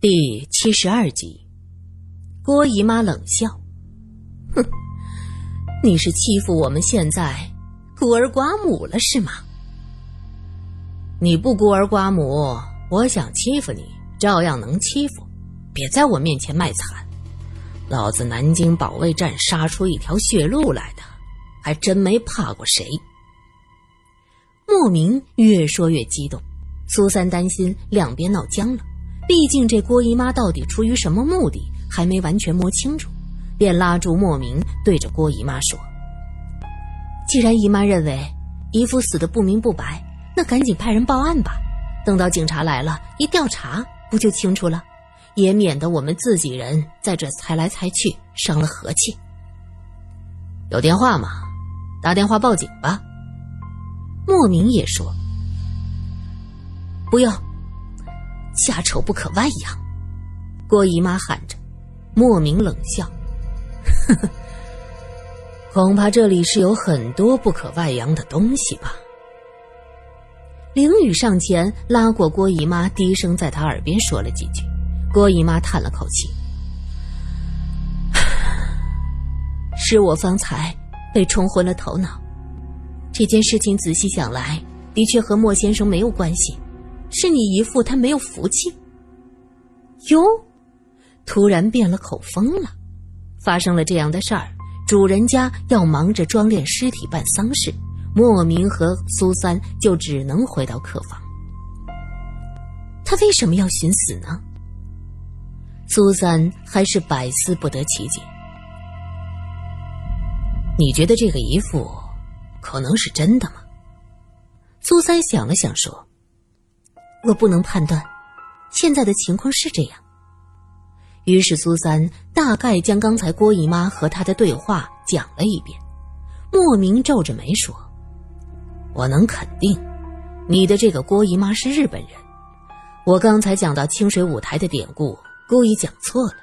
第七十二集，郭姨妈冷笑：“哼，你是欺负我们现在孤儿寡母了是吗？你不孤儿寡母，我想欺负你照样能欺负。别在我面前卖惨，老子南京保卫战杀出一条血路来的，还真没怕过谁。”莫名越说越激动，苏三担心两边闹僵了。毕竟这郭姨妈到底出于什么目的，还没完全摸清楚，便拉住莫名，对着郭姨妈说：“既然姨妈认为姨父死的不明不白，那赶紧派人报案吧。等到警察来了，一调查不就清楚了？也免得我们自己人在这猜来猜去，伤了和气。有电话吗？打电话报警吧。”莫名也说：“不要。”家丑不可外扬，郭姨妈喊着，莫名冷笑：“呵呵，恐怕这里是有很多不可外扬的东西吧。”凌雨上前拉过郭姨妈，低声在她耳边说了几句。郭姨妈叹了口气：“ 是我方才被冲昏了头脑。这件事情仔细想来，的确和莫先生没有关系。”是你姨父他没有福气。哟，突然变了口风了。发生了这样的事儿，主人家要忙着装殓尸体、办丧事，莫名和苏三就只能回到客房。他为什么要寻死呢？苏三还是百思不得其解。你觉得这个姨父可能是真的吗？苏三想了想说。我不能判断，现在的情况是这样。于是苏三大概将刚才郭姨妈和她的对话讲了一遍。莫名皱着眉说：“我能肯定，你的这个郭姨妈是日本人。我刚才讲到清水舞台的典故，故意讲错了。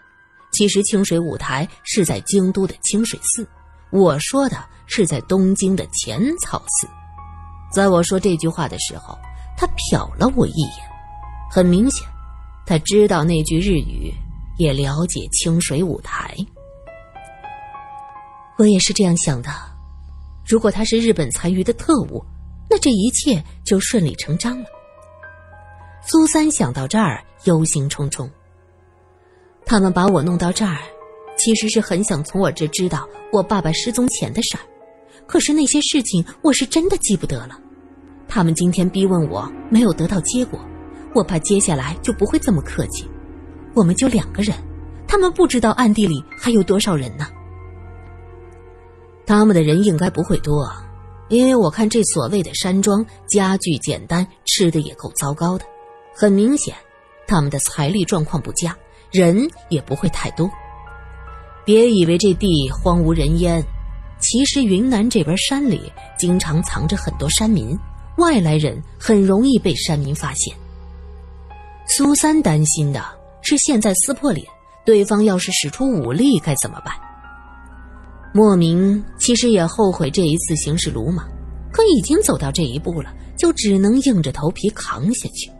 其实清水舞台是在京都的清水寺，我说的是在东京的浅草寺。在我说这句话的时候。”他瞟了我一眼，很明显，他知道那句日语，也了解清水舞台。我也是这样想的。如果他是日本残余的特务，那这一切就顺理成章了。苏三想到这儿，忧心忡忡。他们把我弄到这儿，其实是很想从我这知道我爸爸失踪前的事儿。可是那些事情，我是真的记不得了。他们今天逼问我，没有得到结果，我怕接下来就不会这么客气。我们就两个人，他们不知道暗地里还有多少人呢。他们的人应该不会多，因为我看这所谓的山庄家具简单，吃的也够糟糕的。很明显，他们的财力状况不佳，人也不会太多。别以为这地荒无人烟，其实云南这边山里经常藏着很多山民。外来人很容易被山民发现。苏三担心的是，现在撕破脸，对方要是使出武力该怎么办？莫名其实也后悔这一次行事鲁莽，可已经走到这一步了，就只能硬着头皮扛下去。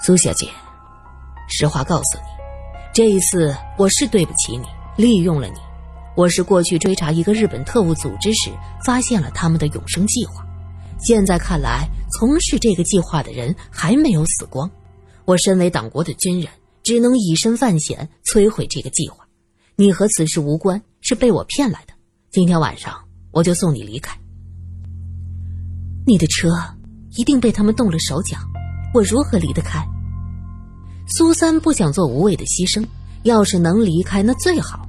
苏小姐，实话告诉你，这一次我是对不起你，利用了你。我是过去追查一个日本特务组织时，发现了他们的永生计划。现在看来，从事这个计划的人还没有死光。我身为党国的军人，只能以身犯险，摧毁这个计划。你和此事无关，是被我骗来的。今天晚上我就送你离开。你的车一定被他们动了手脚，我如何离得开？苏三不想做无谓的牺牲，要是能离开，那最好。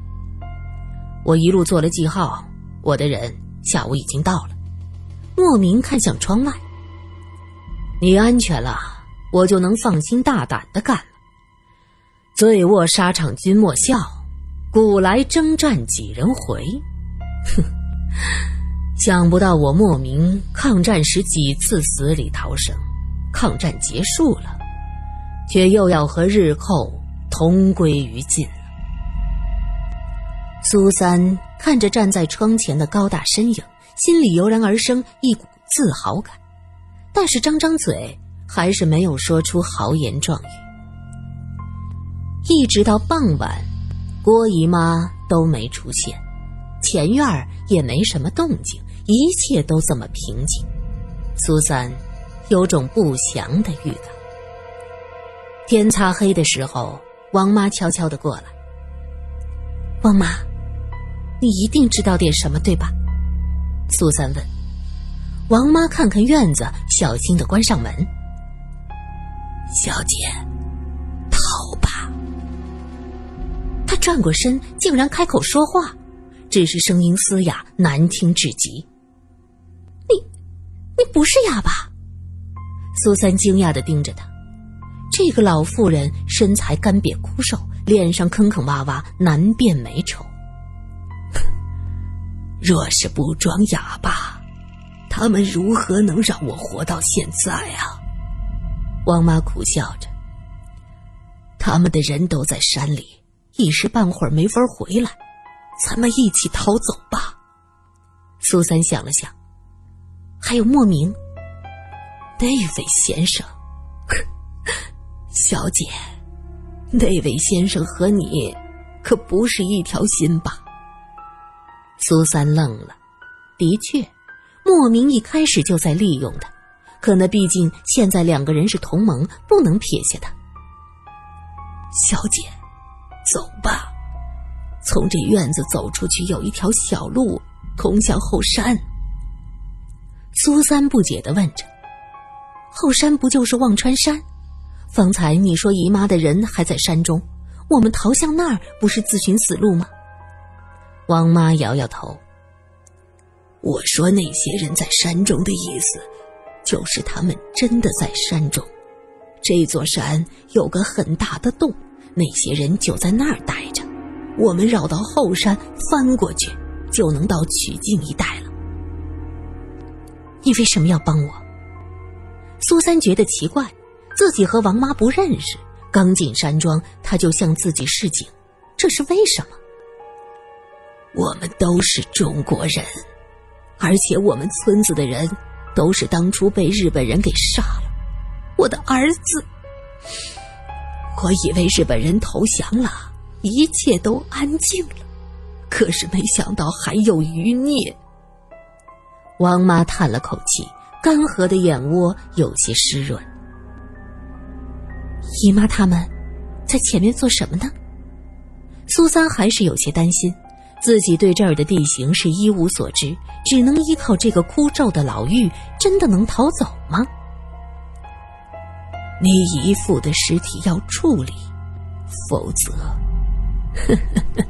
我一路做了记号，我的人下午已经到了。莫名看向窗外，你安全了，我就能放心大胆的干了。醉卧沙场君莫笑，古来征战几人回？哼，想不到我莫名抗战时几次死里逃生，抗战结束了，却又要和日寇同归于尽了。苏三看着站在窗前的高大身影。心里油然而生一股自豪感，但是张张嘴还是没有说出豪言壮语。一直到傍晚，郭姨妈都没出现，前院也没什么动静，一切都这么平静。苏三有种不祥的预感。天擦黑的时候，王妈悄悄的过来。王妈，你一定知道点什么，对吧？苏三问。王妈看看院子，小心的关上门。小姐，逃吧。他转过身，竟然开口说话，只是声音嘶哑，难听至极。你，你不是哑巴？苏三惊讶的盯着他。这个老妇人身材干瘪枯瘦，脸上坑坑洼洼，难辨美丑。若是不装哑巴。他们如何能让我活到现在啊？王妈苦笑着。他们的人都在山里，一时半会儿没法回来，咱们一起逃走吧。苏三想了想，还有莫名。那位先生，小姐，那位先生和你可不是一条心吧？苏三愣了，的确。莫名一开始就在利用他，可那毕竟现在两个人是同盟，不能撇下他。小姐，走吧，从这院子走出去有一条小路通向后山。苏三不解的问着：“后山不就是忘川山？方才你说姨妈的人还在山中，我们逃向那儿不是自寻死路吗？”王妈摇摇头。我说那些人在山中的意思，就是他们真的在山中。这座山有个很大的洞，那些人就在那儿待着。我们绕到后山翻过去，就能到曲靖一带了。你为什么要帮我？苏三觉得奇怪，自己和王妈不认识，刚进山庄他就向自己示警，这是为什么？我们都是中国人。而且我们村子的人都是当初被日本人给杀了。我的儿子，我以为日本人投降了，一切都安静了，可是没想到还有余孽。王妈叹了口气，干涸的眼窝有些湿润。姨妈他们在前面做什么呢？苏三还是有些担心。自己对这儿的地形是一无所知，只能依靠这个枯皱的老妪，真的能逃走吗？你姨父的尸体要处理，否则，呵呵呵。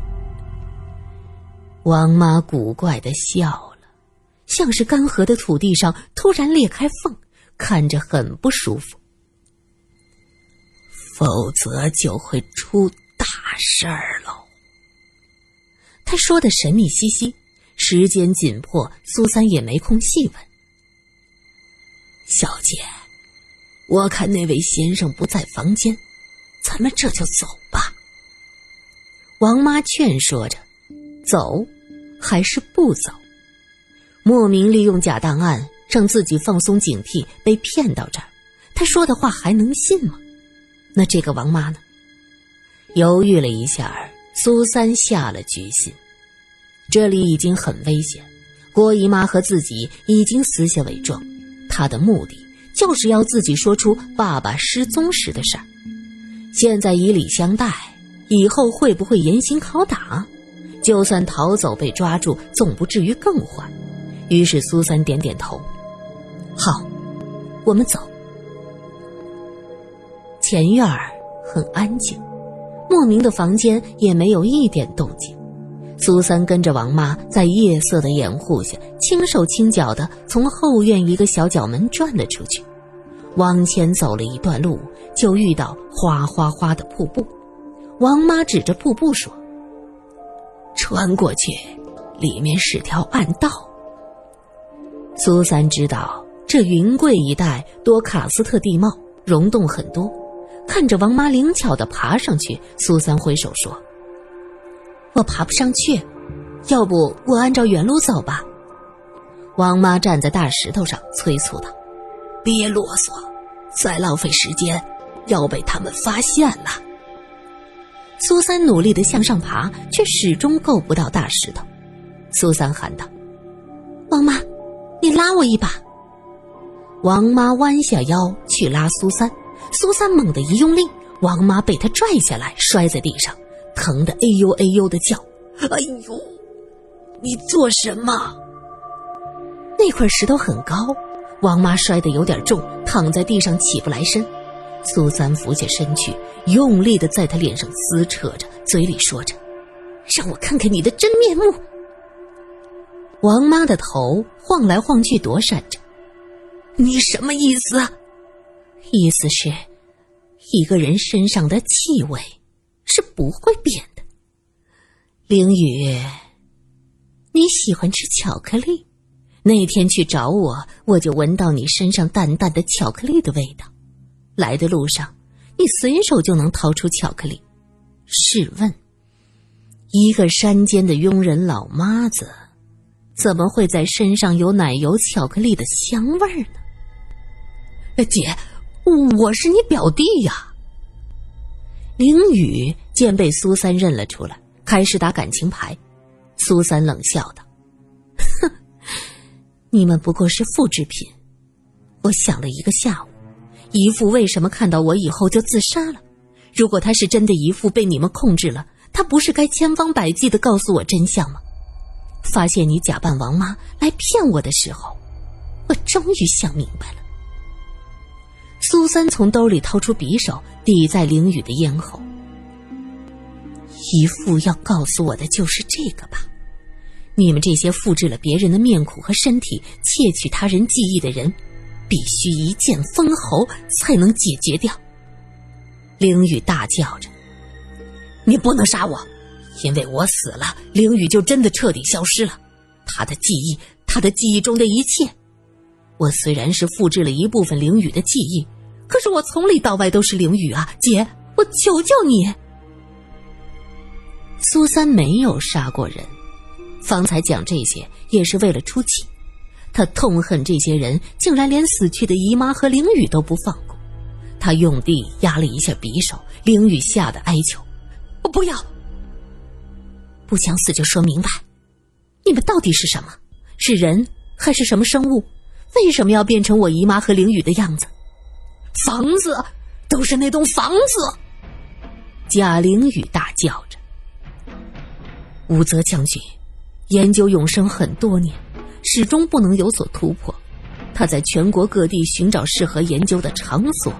王妈古怪的笑了，像是干涸的土地上突然裂开缝，看着很不舒服。否则就会出大事儿了。他说的神秘兮兮，时间紧迫，苏三也没空细问。小姐，我看那位先生不在房间，咱们这就走吧。王妈劝说着：“走，还是不走？”莫名利用假档案让自己放松警惕，被骗到这儿，他说的话还能信吗？那这个王妈呢？犹豫了一下苏三下了决心，这里已经很危险。郭姨妈和自己已经私下伪装，她的目的就是要自己说出爸爸失踪时的事儿。现在以礼相待，以后会不会严刑拷打？就算逃走被抓住，总不至于更坏。于是苏三点点头：“好，我们走。”前院很安静。莫名的房间也没有一点动静，苏三跟着王妈在夜色的掩护下，轻手轻脚的从后院一个小角门转了出去。往前走了一段路，就遇到哗哗哗的瀑布。王妈指着瀑布说：“穿过去，里面是条暗道。”苏三知道这云贵一带多喀斯特地貌，溶洞很多。看着王妈灵巧的爬上去，苏三挥手说：“我爬不上去，要不我按照原路走吧。”王妈站在大石头上催促道：“别啰嗦，再浪费时间，要被他们发现了。”苏三努力的向上爬，却始终够不到大石头。苏三喊道：“王妈，你拉我一把。”王妈弯下腰去拉苏三，苏三猛地一用力，王妈被他拽下来，摔在地上，疼得哎呦哎呦的叫：“哎呦，你做什么？”那块石头很高，王妈摔得有点重，躺在地上起不来身。苏三俯下身去，用力的在他脸上撕扯着，嘴里说着：“让我看看你的真面目。”王妈的头晃来晃去，躲闪着。你什么意思？意思是，一个人身上的气味是不会变的。凌雨，你喜欢吃巧克力？那天去找我，我就闻到你身上淡淡的巧克力的味道。来的路上，你随手就能掏出巧克力。试问，一个山间的佣人老妈子，怎么会在身上有奶油巧克力的香味儿呢？姐，我是你表弟呀。凌雨见被苏三认了出来，开始打感情牌。苏三冷笑道：“哼，你们不过是复制品。我想了一个下午，姨父为什么看到我以后就自杀了？如果他是真的姨父被你们控制了，他不是该千方百计的告诉我真相吗？发现你假扮王妈来骗我的时候，我终于想明白了。”苏三从兜里掏出匕首，抵在凌雨的咽喉。姨父要告诉我的就是这个吧？你们这些复制了别人的面孔和身体，窃取他人记忆的人，必须一剑封喉才能解决掉。凌雨大叫着：“你不能杀我，因为我死了，凌雨就真的彻底消失了。他的记忆，他的记忆中的一切。我虽然是复制了一部分凌雨的记忆。”可是我从里到外都是凌雨啊，姐，我求求你。苏三没有杀过人，方才讲这些也是为了出气。他痛恨这些人竟然连死去的姨妈和凌雨都不放过。他用力压了一下匕首，凌雨吓得哀求：“我不要！不想死就说明白，你们到底是什么？是人还是什么生物？为什么要变成我姨妈和凌雨的样子？”房子，都是那栋房子。贾玲雨大叫着。武则将军研究永生很多年，始终不能有所突破。他在全国各地寻找适合研究的场所，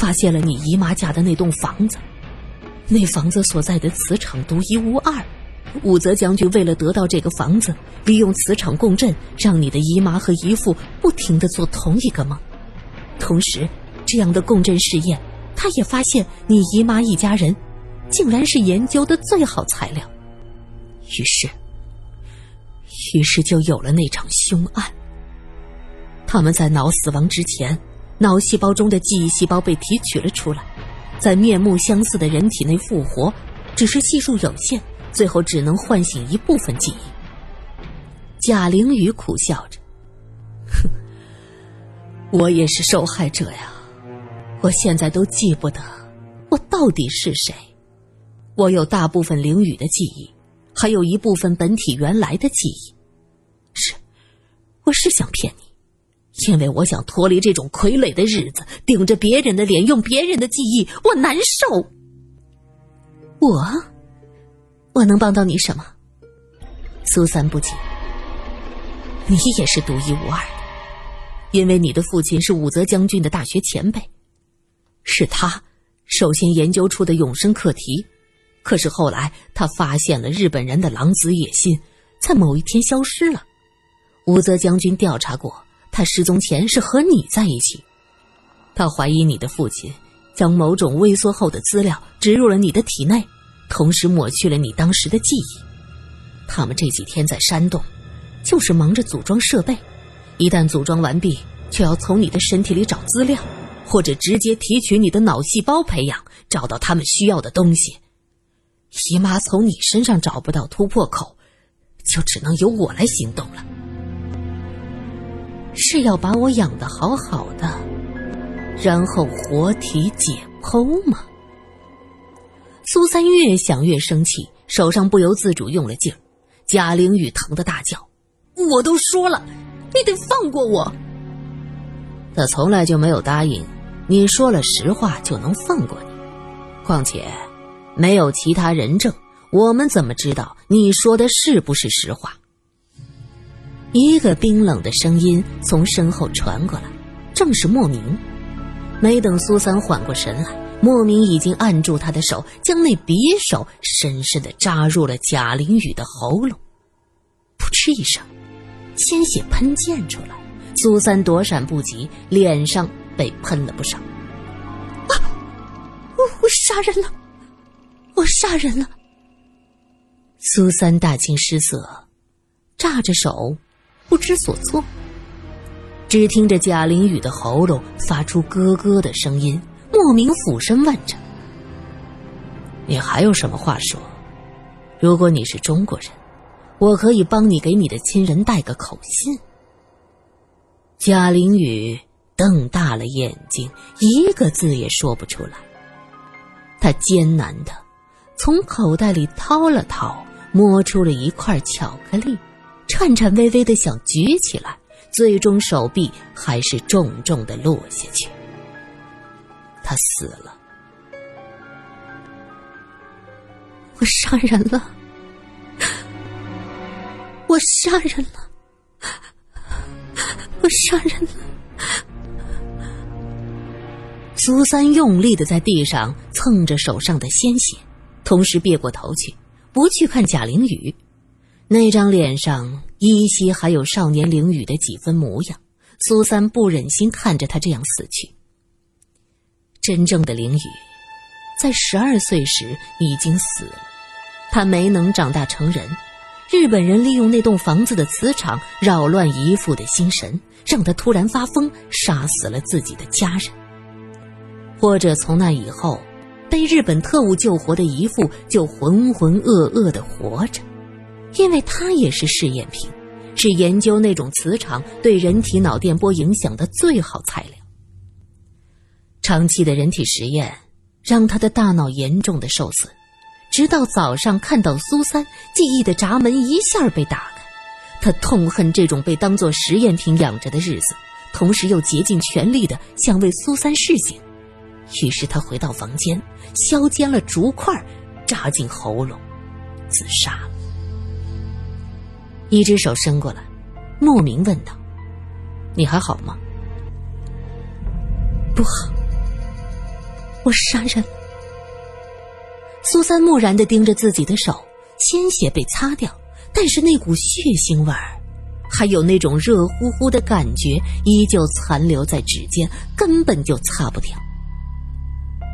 发现了你姨妈家的那栋房子。那房子所在的磁场独一无二。武则将军为了得到这个房子，利用磁场共振，让你的姨妈和姨父不停的做同一个梦，同时。这样的共振试验，他也发现你姨妈一家人，竟然是研究的最好材料。于是，于是就有了那场凶案。他们在脑死亡之前，脑细胞中的记忆细胞被提取了出来，在面目相似的人体内复活，只是系数有限，最后只能唤醒一部分记忆。贾玲雨苦笑着：“哼，我也是受害者呀。”我现在都记不得我到底是谁。我有大部分灵雨的记忆，还有一部分本体原来的记忆。是，我是想骗你，因为我想脱离这种傀儡的日子，顶着别人的脸，用别人的记忆，我难受。我，我能帮到你什么？苏三不解。你也是独一无二的，因为你的父亲是武则将军的大学前辈。是他首先研究出的永生课题，可是后来他发现了日本人的狼子野心，在某一天消失了。武则将军调查过，他失踪前是和你在一起。他怀疑你的父亲将某种微缩后的资料植入了你的体内，同时抹去了你当时的记忆。他们这几天在山洞，就是忙着组装设备，一旦组装完毕，就要从你的身体里找资料。或者直接提取你的脑细胞培养，找到他们需要的东西。姨妈从你身上找不到突破口，就只能由我来行动了。是要把我养的好好的，然后活体解剖吗？苏三越想越生气，手上不由自主用了劲儿。贾玲雨疼得大叫：“我都说了，你得放过我。”他从来就没有答应你说了实话就能放过你。况且，没有其他人证，我们怎么知道你说的是不是实话？一个冰冷的声音从身后传过来，正是莫名。没等苏三缓过神来，莫名已经按住他的手，将那匕首深深的扎入了贾玲雨的喉咙。噗嗤一声，鲜血喷溅出来。苏三躲闪不及，脸上被喷了不少。啊！我杀人了！我杀人了！苏三大惊失色，炸着手，不知所措。只听着贾玲雨的喉咙发出咯咯的声音，莫名俯身问着：“你还有什么话说？如果你是中国人，我可以帮你给你的亲人带个口信。”贾玲雨瞪大了眼睛，一个字也说不出来。他艰难的从口袋里掏了掏，摸出了一块巧克力，颤颤巍巍的想举起来，最终手臂还是重重的落下去。他死了，我杀人了，我杀人了。我杀人了！苏三用力的在地上蹭着手上的鲜血，同时别过头去，不去看贾玲雨。那张脸上依稀还有少年凌雨的几分模样。苏三不忍心看着他这样死去。真正的凌雨，在十二岁时已经死了，他没能长大成人。日本人利用那栋房子的磁场扰乱姨父的心神，让他突然发疯，杀死了自己的家人。或者从那以后，被日本特务救活的姨父就浑浑噩噩的活着，因为他也是试验品，是研究那种磁场对人体脑电波影响的最好材料。长期的人体实验让他的大脑严重的受损。直到早上看到苏三，记忆的闸门一下被打开，他痛恨这种被当作实验品养着的日子，同时又竭尽全力的想为苏三示警。于是他回到房间，削尖了竹块，扎进喉咙，自杀了。一只手伸过来，莫名问道：“你还好吗？”“不好，我杀人了。”苏三木然的盯着自己的手，鲜血被擦掉，但是那股血腥味儿，还有那种热乎乎的感觉，依旧残留在指尖，根本就擦不掉。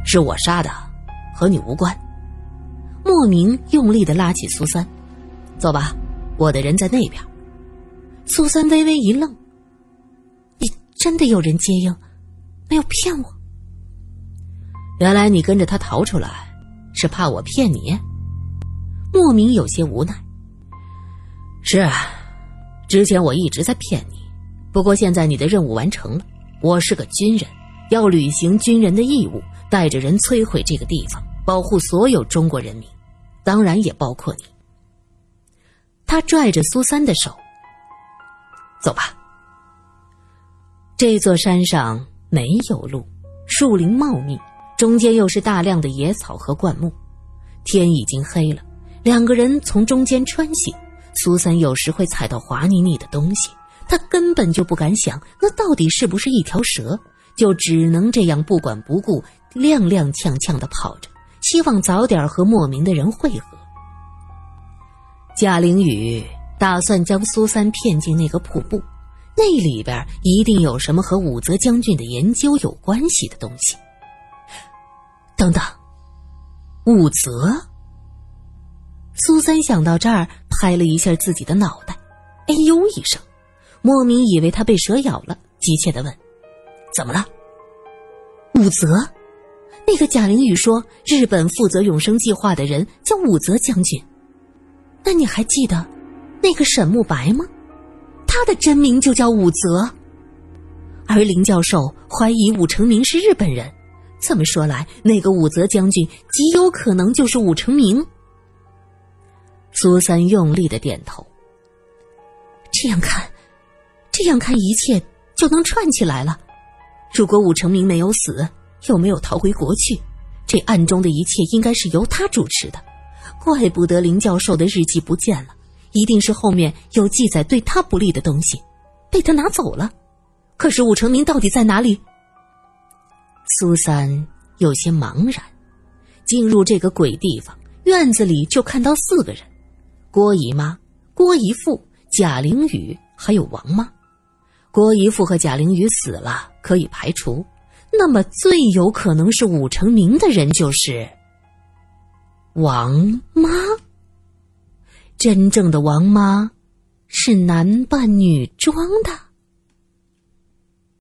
是我杀的，和你无关。莫名用力的拉起苏三，走吧，我的人在那边。苏三微微一愣：“你真的有人接应，没有骗我？原来你跟着他逃出来。”是怕我骗你？莫名有些无奈。是啊，之前我一直在骗你，不过现在你的任务完成了。我是个军人，要履行军人的义务，带着人摧毁这个地方，保护所有中国人民，当然也包括你。他拽着苏三的手，走吧。这座山上没有路，树林茂密。中间又是大量的野草和灌木，天已经黑了。两个人从中间穿行，苏三有时会踩到滑腻腻的东西，他根本就不敢想那到底是不是一条蛇，就只能这样不管不顾、踉踉跄跄的跑着，希望早点和莫名的人会合。贾玲雨打算将苏三骗进那个瀑布，那里边一定有什么和武则将军的研究有关系的东西。等等，武则。苏三想到这儿，拍了一下自己的脑袋，哎呦一声，莫名以为他被蛇咬了，急切的问：“怎么了？”武则，那个贾玲雨说，日本负责永生计划的人叫武则将军。那你还记得那个沈慕白吗？他的真名就叫武则。而林教授怀疑武成明是日本人。这么说来，那个武则将军极有可能就是武成明。苏三用力的点头。这样看，这样看，一切就能串起来了。如果武成明没有死，又没有逃回国去，这暗中的一切应该是由他主持的。怪不得林教授的日记不见了，一定是后面有记载对他不利的东西，被他拿走了。可是武成明到底在哪里？苏三有些茫然。进入这个鬼地方，院子里就看到四个人：郭姨妈、郭姨父、贾玲雨，还有王妈。郭姨父和贾玲雨死了，可以排除。那么最有可能是武成明的人就是王妈。真正的王妈是男扮女装的。